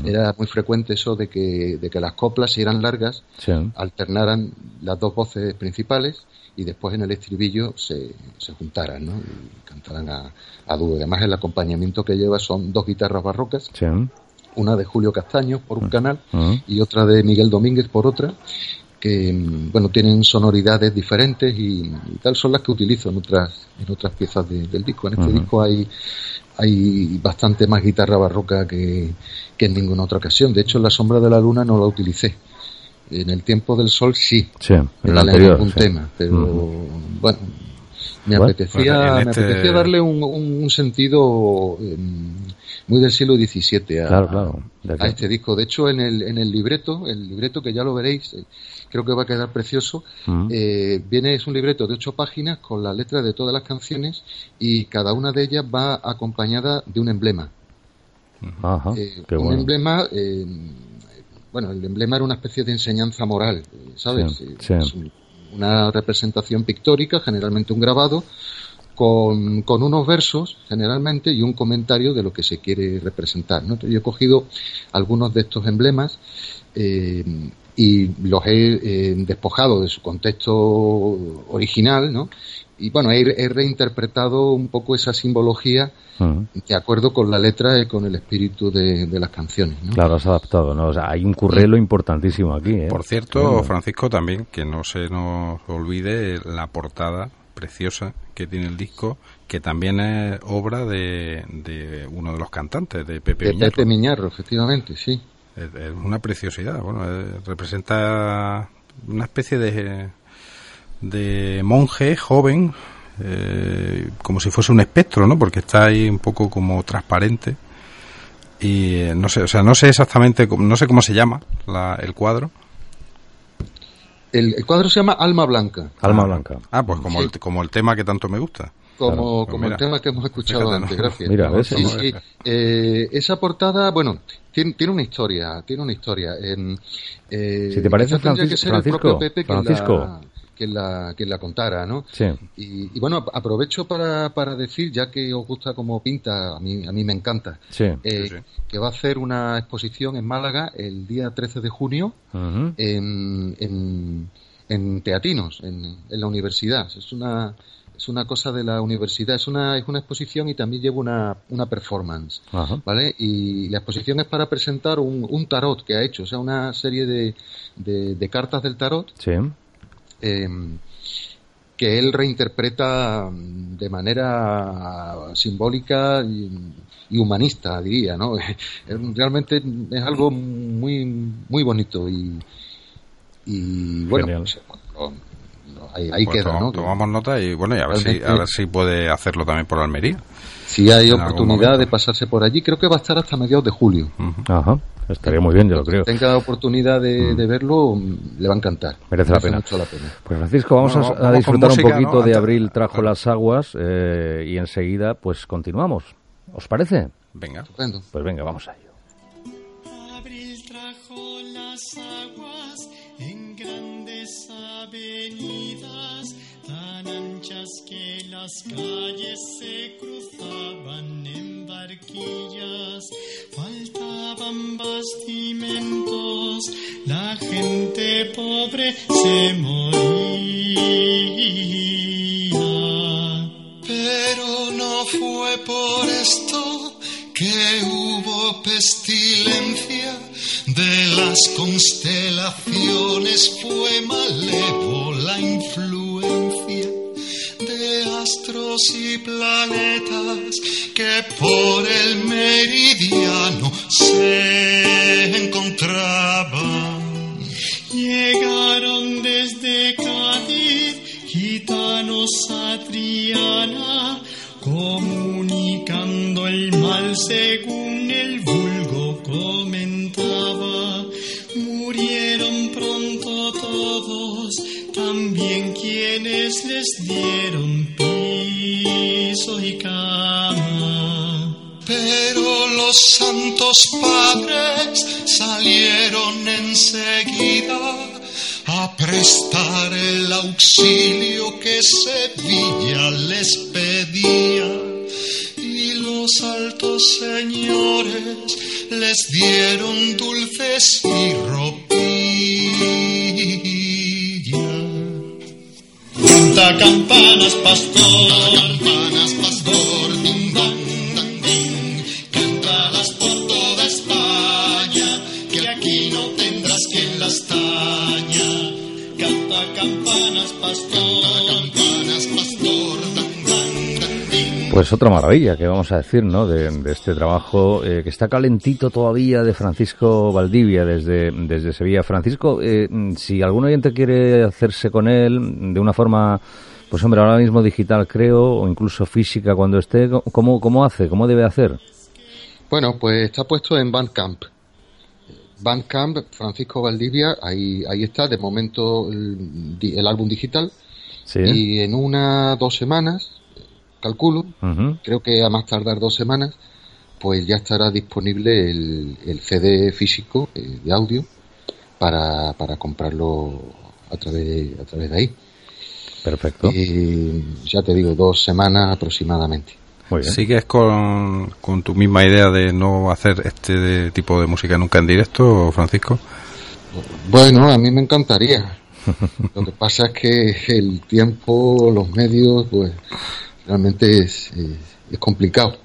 Era muy frecuente eso de que, de que las coplas, si eran largas, Sí. alternaran las dos voces principales y después en el estribillo se, se juntaran, ¿no? Y cantaran a, a dúo. Además, el acompañamiento que lleva son dos guitarras barrocas, Sí. una de Julio Castaño por un canal y otra de Miguel Domínguez por otra, que bueno tienen sonoridades diferentes y, y tal son las que utilizo en otras en otras piezas de- del disco. En este disco hay hay bastante más guitarra barroca que, que en ninguna otra ocasión. De hecho, en La sombra de la luna no la utilicé. En el tiempo del sol sí, Sí, en el Dale anterior. algún sí. tema, pero bueno, me Bueno, apetecía, me este- apetecía darle un, un- un sentido eh, muy del siglo XVII a, Claro, claro. De a este disco. De hecho, en el, en el libreto, el libreto que ya lo veréis, eh, creo que va a quedar precioso. Ujú. eh, viene, es un libreto de ocho páginas con las letras de todas las canciones y cada una de ellas va acompañada de un emblema. Ajá, Eh, qué un emblema, eh, bueno, el emblema era una especie de enseñanza moral, ¿sabes? Sí, sí. es un- una representación pictórica, generalmente un grabado, con, con unos versos, generalmente, y un comentario de lo que se quiere representar. yo he cogido algunos de estos emblemas eh, y los he eh, despojado de su contexto original, ¿no? Y bueno, he, he reinterpretado un poco esa simbología de acuerdo con la letra y con el espíritu de, de las canciones. ¿no? Claro, has adaptado, ¿no? O sea, hay un currelo importantísimo aquí, ¿eh? Por cierto. Francisco, también, que no se nos olvide la portada preciosa que tiene el disco, que también es obra de, de uno de los cantantes, de Pepe de Viñarro. Pepe Miñarro, efectivamente, sí. Es, es una preciosidad. Bueno, eh, representa una especie de, de monje joven, eh, como si fuese un espectro, ¿no? Porque está ahí un poco como transparente. Y eh, no sé, o sea, no sé exactamente, cómo- no sé cómo se llama la- el cuadro. El, el cuadro se llama Alma Blanca. Alma Ah, Blanca. Ah, pues como, Sí. el, como el tema que tanto me gusta. Como, Pues como el tema que hemos escuchado fíjate, antes, ¿no? gracias. Mira, sí. Eh, esa portada, bueno, tiene, tiene una historia, tiene una historia. Em, eh, Si te parece, tendría que ser el Francisco, propio Pepe quien Francisco. la, quien la, quien la contara, ¿no? Sí. Y, y bueno, aprovecho para, para decir, ya que os gusta como pinta, a mí, a mí me encanta, Sí. eh, Sí, sí. que va a hacer una exposición en Málaga el día 13 de junio en, en, en Teatinos, en, en la universidad. Es una, es una cosa de la universidad, es una, es una exposición y también lleva una, una performance. Ajá. ¿Vale? Y la exposición es para presentar un, un tarot que ha hecho, o sea, una serie de, de, de cartas del tarot Sí. eh, que él reinterpreta de manera simbólica y, y humanista, diría, ¿no? Realmente es algo muy muy bonito y, y bueno, pues, ahí, ahí Pues queda. Tomamos nota y bueno, y a ver, si, Realmente- a ver si puede hacerlo también por Almería. Si hay oportunidad de pasarse por allí, creo que va a estar hasta mediados de julio. Ajá. Estaría muy bien, yo lo creo. Tenga oportunidad de, de verlo, mm, le va a encantar. Merece la pena. mucho la pena. Pues Francisco, vamos Bueno, a- a, vamos con disfrutar música, un poquito ¿no? de Abril trajo las aguas eh, y enseguida pues continuamos. ¿Os parece? Venga. Estupendo. Pues venga, vamos a ello. Abril trajo las aguas las calles se cruzaban en barquillas. Faltaban bastimentos, la gente pobre se moría. Pero no fue por esto que hubo pestilencia. De las constelaciones fue malévola influencia y planetas que por el meridiano se encontraban. Llegaron desde Cádiz gitanos a Triana, comunicando el mal según el vulgo comentaba. Murieron pronto todos, también quienes les dieron cama. Pero los santos padres salieron enseguida a prestar el auxilio que Sevilla les pedía. Y los altos señores les dieron dulces y ropilla. Canta campanas, pastor. Campanas, pastor, ding dong, dang, ding. Cántalas por toda España, que aquí no tendrás quien las taña. Canta campanas, pastor. Pues otra maravilla que vamos a decir, ¿no? De, de este trabajo eh, que está calentito todavía de Francisco Valdivia desde, desde Sevilla. Francisco, eh, si algún oyente quiere hacerse con él de una forma, pues hombre, ahora mismo digital creo, o incluso física cuando esté, ¿cómo, cómo hace? ¿Cómo debe hacer? Bueno, pues está puesto en Bandcamp. Bandcamp, Francisco Valdivia, ahí, ahí está, de momento el, el álbum digital. Sí. Y en una, dos semanas, calculo, creo que a más tardar dos semanas, pues ya estará disponible el, el CD físico eh, de audio para, para comprarlo a través, a través de ahí. Perfecto. Y ya te digo, dos semanas aproximadamente. Muy bien. ¿Sigues con, con tu misma idea de no hacer este de- tipo de música nunca en directo, Francisco? Bueno, a mí me encantaría. Lo que pasa es que el tiempo, los medios, pues realmente es, eh, es complicado.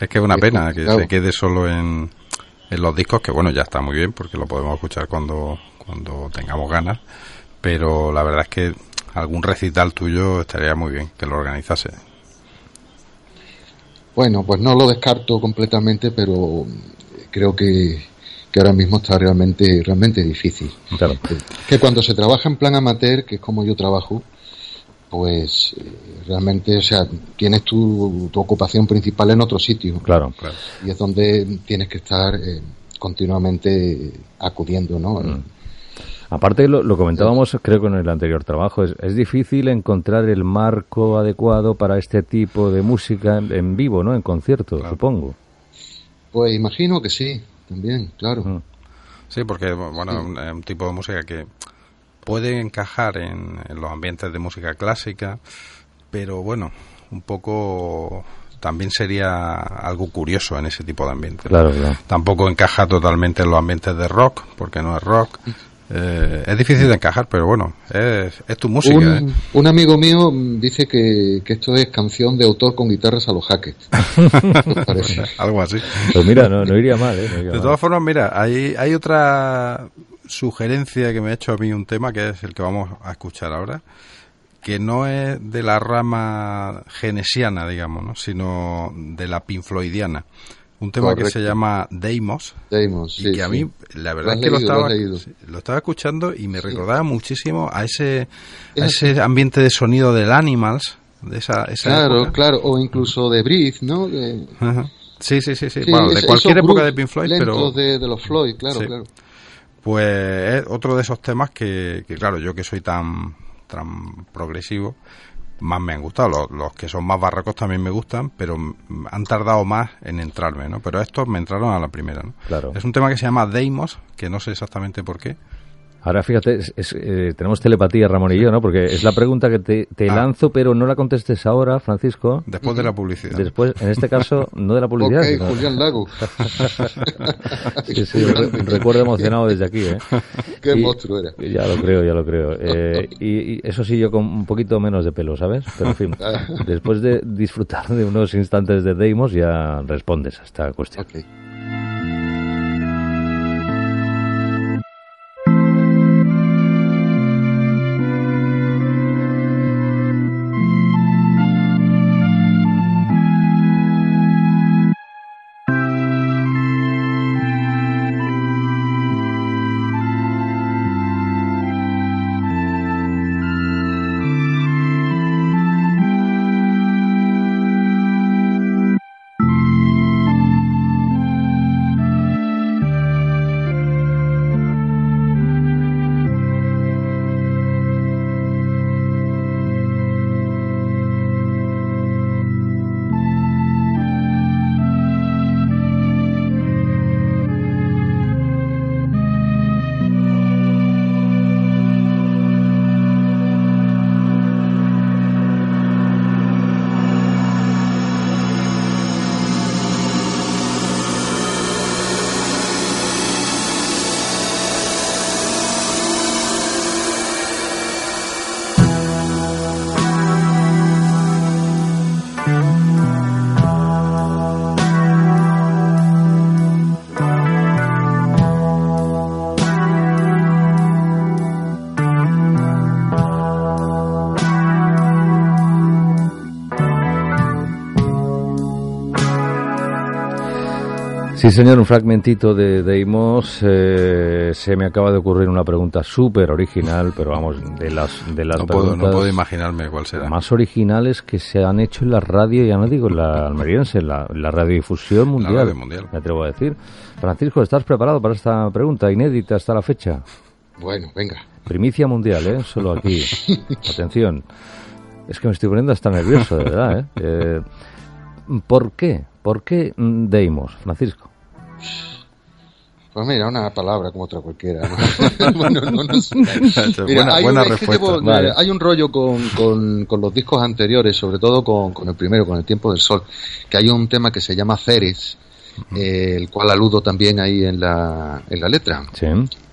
Es que es una Es pena que se quede solo en, en los discos, que bueno, ya está muy bien porque lo podemos escuchar cuando, cuando tengamos ganas, pero la verdad es que algún recital tuyo estaría muy bien que lo organizase. Bueno, pues no lo descarto completamente, pero creo que, que ahora mismo está realmente, realmente difícil. Claro. Que cuando se trabaja en plan amateur, que es como yo trabajo, pues eh, realmente, o sea, tienes tu, tu ocupación principal en otro sitio. Claro. Claro. Y es donde tienes que estar eh, continuamente acudiendo, ¿no? Mm. Aparte, lo, lo comentábamos, creo que en el anterior trabajo, es, es, difícil encontrar el marco adecuado para este tipo de música en, en vivo, ¿no? En concierto, claro. supongo. Pues imagino que sí, también, claro. Mm. Sí, porque, bueno, es un, un, tipo de música que puede encajar en, en los ambientes de música clásica, pero bueno, un poco también sería algo curioso en ese tipo de ambiente. Claro, claro. Tampoco encaja totalmente en los ambientes de rock, porque no es rock. Eh, es difícil de encajar, pero bueno, es, es tu música. Un, ¿eh? un, amigo mío dice que, que, esto es canción de autor con guitarras a los jaques. Algo así. Pues mira, no, no iría mal. ¿eh? No iría de mal. todas formas, mira, hay, hay otra sugerencia que me ha hecho a mí un tema, que es el que vamos a escuchar ahora que no es de la rama genesiana, digamos, ¿no? sino de la pinfloidiana. Un tema Correcto. que se llama Deimos. Deimos, y que a mí, la verdad es que leído, lo, estaba, lo, lo, estaba escuchando y me sí. recordaba muchísimo a ese, a ese ambiente de sonido del Animals, de esa, esa Claro, época. claro, o incluso de Breathe, ¿no? De... Ajá. Sí, sí, sí, sí. bueno, de cualquier época de Pink Floyd, pero. De, de, los Floyd, claro, claro. Pues es otro de esos temas que, que, claro, yo que soy tan tan progresivo, más me han gustado. Los, los, que son más barrocos también me gustan, pero han tardado más en entrarme, ¿no? Pero estos me entraron a la primera, ¿no? Claro. Es un tema que se llama Deimos, que no sé exactamente por qué. Ahora fíjate, es, es, eh, tenemos telepatía Ramón y yo, ¿no? Porque es la pregunta que te, te ah. lanzo, pero no la contestes ahora, Francisco. Después de la publicidad. Después, en este caso, no de la publicidad. ok, sino... Julián Lago. sí, sí, re recuerdo emocionado desde aquí, ¿eh? Qué y, monstruo era. Ya lo creo, ya lo creo. Eh, y, y, eso sí, yo con un poquito menos de pelo, ¿sabes? Pero en fin, después de disfrutar de unos instantes de Deimos, ya respondes a esta cuestión. Okay. Sí, señor, un fragmentito de Deimos. Eh, se me acaba de ocurrir una pregunta súper original, pero vamos, de las, de las no preguntas puedo, no puedo imaginarme cuál será. más originales que se han hecho en la radio, ya no digo en la almeriense, en la, la radiodifusión mundial, la radio mundial. Me atrevo a decir. Francisco, ¿estás preparado para esta pregunta inédita hasta la fecha? Bueno, venga. Primicia mundial, ¿eh? Solo aquí. Atención. Es que me estoy poniendo hasta nervioso, de verdad, ¿eh? eh ¿Por qué? ¿Por qué Deimos, Francisco? Pues mira, una palabra como otra cualquiera. ¿no? bueno, no, no sé. Mira, buena, hay, buena un, respuesta. Llevo, vale. hay, un rollo con, con, con, los discos anteriores, sobre todo con, con, el primero, con El Tiempo del Sol, que hay un tema que se llama Ceres, eh, el cual aludo también ahí en la, en la letra. Sí.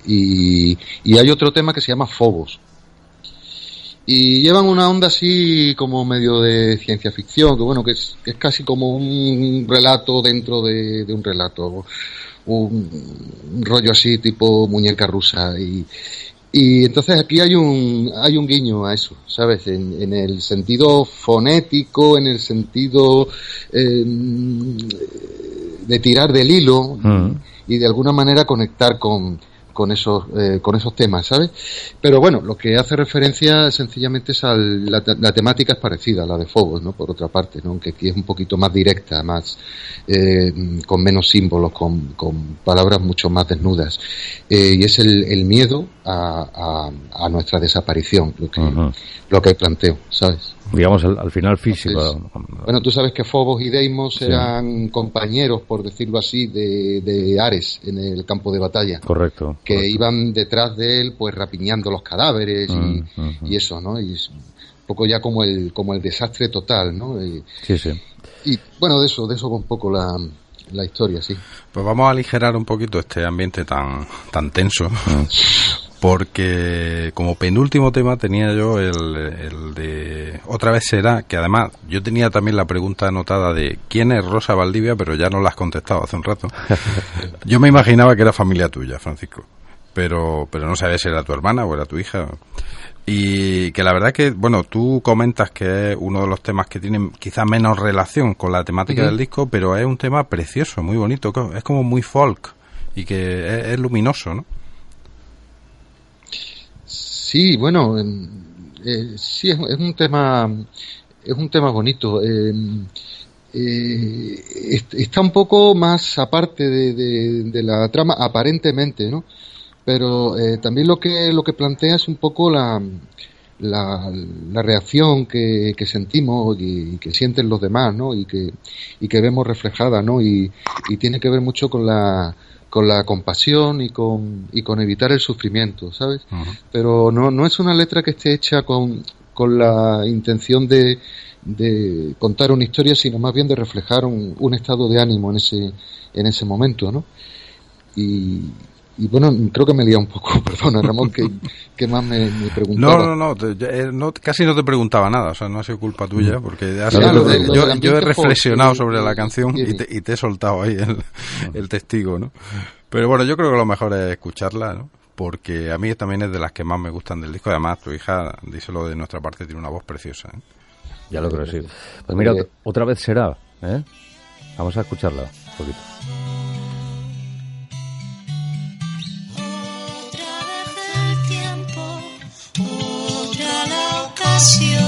Y, y hay otro tema que se llama Fobos. Y llevan una onda así como medio de ciencia ficción, que bueno, que es, que es casi como un relato dentro de, de un relato, un, un, rollo así tipo muñeca rusa. Y, y entonces aquí hay un, hay un guiño a eso, ¿sabes? En, en el sentido fonético, en el sentido eh, de tirar del hilo mm. y de alguna manera conectar con, con esos, eh, con esos temas, ¿sabes? Pero bueno, lo que hace referencia sencillamente es a la, la, temática es parecida a la de Fobos, ¿no? Por otra parte, ¿no? Aunque aquí es un poquito más directa, más, eh, con menos símbolos, con, con palabras mucho más desnudas. Eh, y es el, el miedo a, a, a, nuestra desaparición, lo que, lo que planteo, ¿sabes? Digamos, al, final físico. bueno, tú sabes que Fobos y Deimos eran compañeros, por decirlo así, de, de, Ares en el campo de batalla. Correcto. Que iban detrás de él, pues rapiñando los cadáveres y, mm, mm, mm. y, eso, ¿no? Y un poco ya como el, como el desastre total, ¿no? Y, sí, sí. Y bueno, de eso, de eso un poco la, la historia, sí. Pues vamos a aligerar un poquito este ambiente tan, tan tenso porque como penúltimo tema tenía yo el, el, de otra vez será que además yo tenía también la pregunta anotada de quién es Rosa Valdivia pero ya no la has contestado hace un rato. Yo me imaginaba que era familia tuya Francisco. Pero pero no sabía si era tu hermana o era tu hija. Y que la verdad que bueno tú comentas que es uno de los temas que tienen quizás menos relación con la temática del disco pero es un tema precioso muy bonito es como muy folk y que es, es luminoso no Sí, bueno, eh, sí, es, es, un tema, es un tema bonito. Eh, eh, está un poco más aparte de, de, la trama, aparentemente, ¿no? Pero eh, también lo que, lo que plantea es un poco la, la, la reacción que, que sentimos y, que sienten los demás, ¿no? Y que, y que vemos reflejada, ¿no? Y tiene que ver mucho con la, con la compasión y con, y con evitar el sufrimiento, ¿sabes? Uh -huh. Pero no, no es una letra que esté hecha con, con la intención de, de contar una historia, sino más bien de reflejar un, un estado de ánimo en ese, en ese momento, ¿no? Y, y bueno, creo que me lía un poco, perdona Ramón, que, que más me, me, preguntaba. No, no, no, te, eh, no, casi no te preguntaba nada, o sea, no ha sido culpa tuya, porque ha sido, no, yo, yo, yo, he reflexionado sobre la canción y te, y te he soltado ahí el, el, testigo, ¿no? Pero bueno, yo creo que lo mejor es escucharla, ¿no? Porque a mí también es de las que más me gustan del disco, además tu hija, díselo de nuestra parte, tiene una voz preciosa. ¿eh? Ya lo creo, sí. Pues mira, otra vez será, ¿eh? Vamos a escucharla un poquito. Otro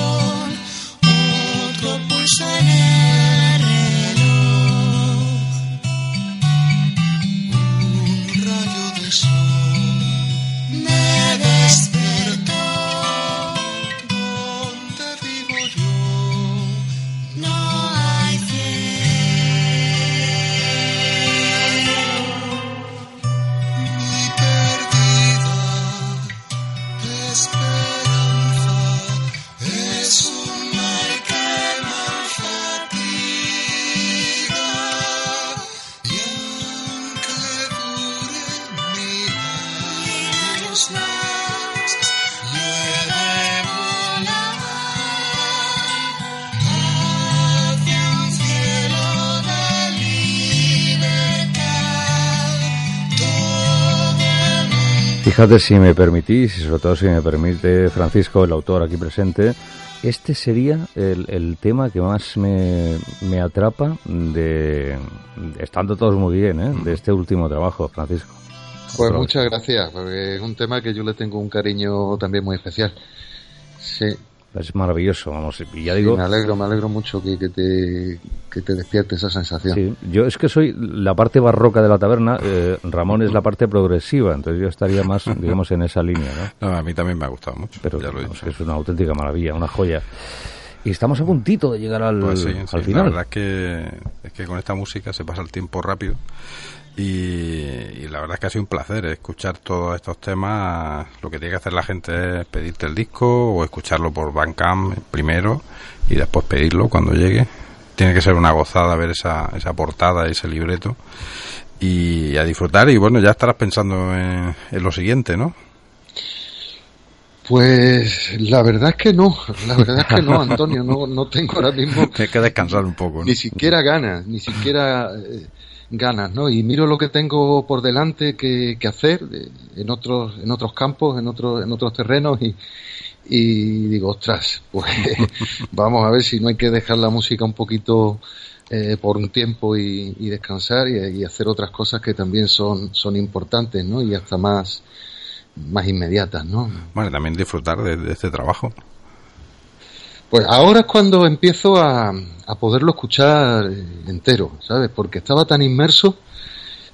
Fíjate si me permitís, y sobre todo si me permite Francisco, el autor aquí presente, este sería el, el tema que más me, me atrapa de, estando todos muy bien, ¿eh? de este último trabajo, Francisco. Pues muchas gracias, porque es un tema que yo le tengo un cariño también muy especial. Sí. Es maravilloso, vamos, y ya digo... Sí, me alegro, me alegro mucho que, que, te, que te despierte esa sensación. Sí, yo es que soy la parte barroca de la taberna, eh, Ramón es la parte progresiva, entonces yo estaría más, digamos, en esa línea, ¿no? no a mí también me ha gustado mucho, Pero ya lo he dicho. es una auténtica maravilla, una joya. Y estamos a puntito de llegar al, pues sí, al sí, final. La verdad es que, es que con esta música se pasa el tiempo rápido. Y, y, la verdad es que ha sido un placer escuchar todos estos temas. Lo que tiene que hacer la gente es pedirte el disco o escucharlo por Bandcamp primero y después pedirlo cuando llegue. Tiene que ser una gozada ver esa, esa portada, ese libreto y a disfrutar. Y bueno, ya estarás pensando en, en lo siguiente, ¿no? Pues la verdad es que no, la verdad es que no, Antonio, no, no tengo ahora mismo. Que descansar un poco. ¿no? Ni siquiera ganas, ni siquiera eh, ganas, ¿no? Y miro lo que tengo por delante que, que hacer en otros, en otros campos, en otros, en otros terrenos y, digo, ostras, pues vamos a ver si no hay que dejar la música un poquito eh, por un tiempo y, descansar y, hacer otras cosas que también son, son importantes, ¿no? Y hasta más, más inmediatas, ¿no? Bueno, también disfrutar de este trabajo. Pues ahora es cuando empiezo a, a poderlo escuchar eh, entero, ¿sabes? Porque estaba tan inmerso,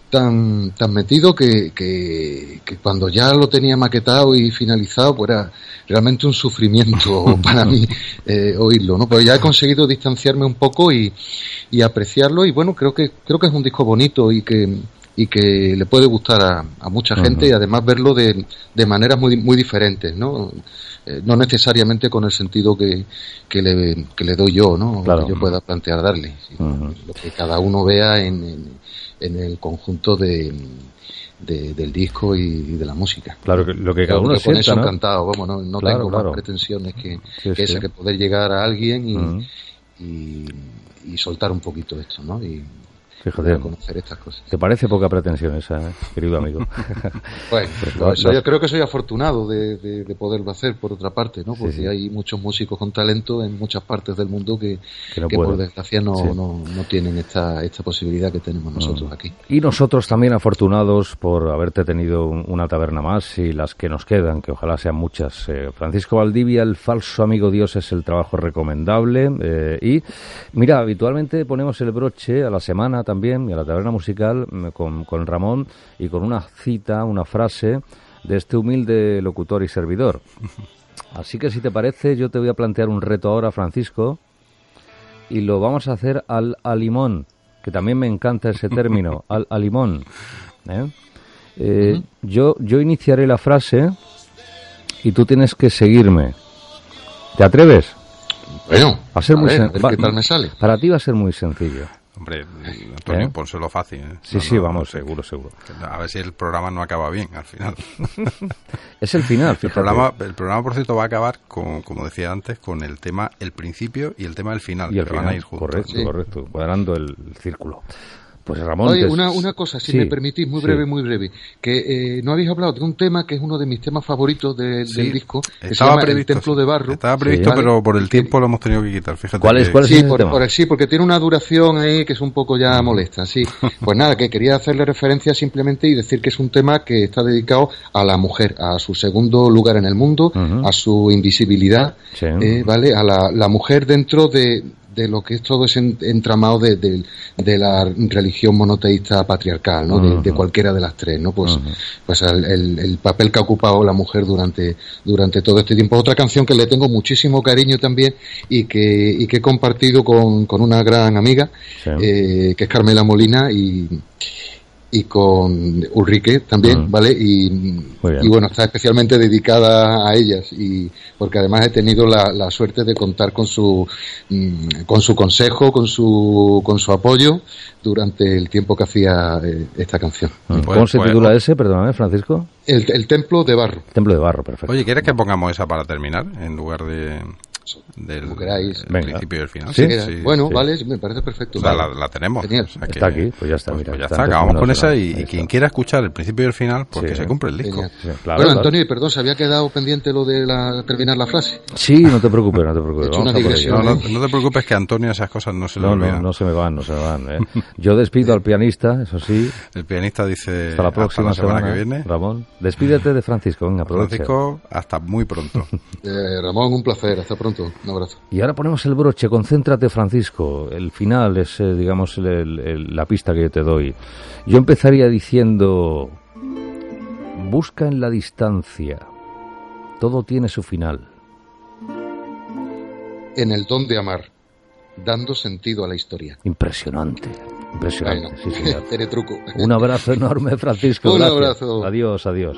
tan, tan metido que, que, que cuando ya lo tenía maquetado y finalizado, pues era realmente un sufrimiento para mí eh, oírlo, ¿no? Pero ya he conseguido distanciarme un poco y, y apreciarlo y bueno, creo que, creo que es un disco bonito y que, y que le puede gustar a, a mucha gente y además verlo de, de maneras muy, muy diferentes, ¿no? Eh, no necesariamente con el sentido que, que, le, que le doy yo, ¿no? Claro. Que yo pueda plantear darle. Ujú. Lo que cada uno vea en, en, en el conjunto de, de- del disco y, de la música. Claro, que lo que cada uno con sienta, eso ¿no? encantado, vamos, no, no Claro, tengo claro. más pretensiones que, Sí, que sí. esa, que poder llegar a alguien y, y, y soltar un poquito esto, ¿no? Y Fíjate. a conocer estas cosas. ¿Te parece poca pretensión esa, eh, querido amigo? Bueno, soy- lo- creo que soy afortunado de, de- de poderlo hacer, por otra parte, ¿no? Porque sí. hay muchos músicos con talento en muchas partes del mundo que, Que no que por desgracia no, Sí. no, no tienen esta, esta posibilidad que tenemos nosotros aquí. Y nosotros también afortunados por haberte tenido un- una taberna más y las que nos quedan, que ojalá sean muchas. Eh, Francisco Valdivia, el falso amigo Dios, es el trabajo recomendable. eh, y mira, habitualmente ponemos el broche a la semana también y a la taberna musical mm, con, con Ramón y con una cita, una frase de este humilde locutor y servidor. Así que si te parece, yo te voy a plantear un reto ahora, Francisco, y lo vamos a hacer al a limón, que también me encanta ese término, al a limón. ¿eh? Eh, yo, yo iniciaré la frase y tú tienes que seguirme. ¿Te atreves? Bueno, a ser muy ver, sen- a ver va- qué tal me sale. Para ti va a ser muy sencillo. Hombre, Antonio, ¿Eh? pónselo fácil. ¿eh? Sí, No, sí, no, vamos, no seguro, seguro. A ver si el programa no acaba bien al final. Es el final, El programa, el programa, por cierto, va a acabar, con, como decía antes, con el tema, el principio y el tema del final. y el que van a ir juntos. correcto, Sí. correcto, cuadrando el, el círculo. Pues Ramón... Oye, una, una cosa, si sí, me permitís, muy sí. breve, muy breve, que eh, no habéis hablado de un tema que es uno de mis temas favoritos de- Sí, del disco, que se estaba llama previsto, El Templo sí. de Barro. Estaba previsto, ¿vale? pero por el tiempo lo hemos tenido que quitar. Fíjate ¿Cuál es- que- cuál es Sí, ese por, tema? por- sí, porque tiene una duración ahí que es un poco ya molesta, sí. Pues nada, que quería hacerle referencia simplemente y decir que es un tema que está dedicado a la mujer, a su segundo lugar en el mundo, Ujú. a su invisibilidad, Sí. eh, ¿vale? A la, la mujer dentro de, de lo que es todo ese en- entramado de, de- de la religión monoteísta patriarcal, ¿no? De, de cualquiera de las tres, ¿no? Pues, pues el, el- el papel que ha ocupado la mujer durante, durante todo este tiempo. Otra canción que le tengo muchísimo cariño también y que, y que he compartido con, con una gran amiga, Sí. eh, que es Carmela Molina y, y con Ulrike también, Mm. ¿vale? Y, bueno, está especialmente dedicada a ellas y porque además he tenido la, la suerte de contar con su mm, con su consejo, con su con su apoyo durante el tiempo que hacía eh, esta canción. Mm. Pues- ¿Cómo se pues- titula ese, perdóname, Francisco? El, el templo de barro. Templo de Barro, perfecto. Oye, ¿quieres que pongamos esa para terminar en lugar de del Como queráis. el Venga. principio y el final? Sí. Bueno, sí. vale, me parece perfecto. O sea, Vale. la, la tenemos. Genial. O sea que- Está aquí, pues ya está, pues- mira, pues ya está está, antes acabamos con esa y, quien quiera escuchar el principio y el final, pues Sí. que se compre el disco. Genial. Sí, claro, bueno. Antonio, perdón, se había quedado pendiente lo de la, terminar la frase. Sí, no te preocupes, no te preocupes. Vamos a ello. No, no, no te preocupes que a Antonio esas cosas no se le No, no, olvidan. no se me van, no se me van. ¿eh? Yo despido al pianista, eso sí. El pianista dice Hasta la próxima la semana, semana, que viene. Ramón, despídete de Francisco, venga, aprovecha. Francisco, hasta muy pronto. Eh, Ramón, un placer. Hasta pronto. Un abrazo. Y ahora ponemos el broche, concéntrate Francisco. El final es, eh, digamos, el- el- el- la pista que yo te doy. Yo empezaría diciendo, busca en la distancia, todo tiene su final. En el don de amar, dando sentido a la historia. Impresionante, impresionante, Bueno, sí señor. tiene truco. Un abrazo enorme Francisco. Un gracias. abrazo. Adiós, adiós.